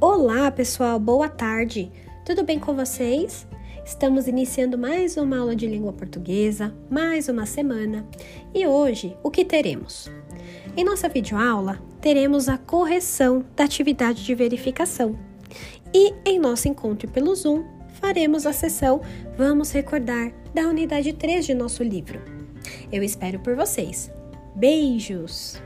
Olá, pessoal, boa tarde. Tudo bem com vocês? Estamos iniciando mais uma aula de língua portuguesa, mais uma semana. E hoje, o que teremos? Em nossa videoaula, teremos a correção da atividade de verificação. E em nosso encontro pelo Zoom, faremos a sessão Vamos Recordar da unidade 3 de nosso livro. Eu espero por vocês. Beijos!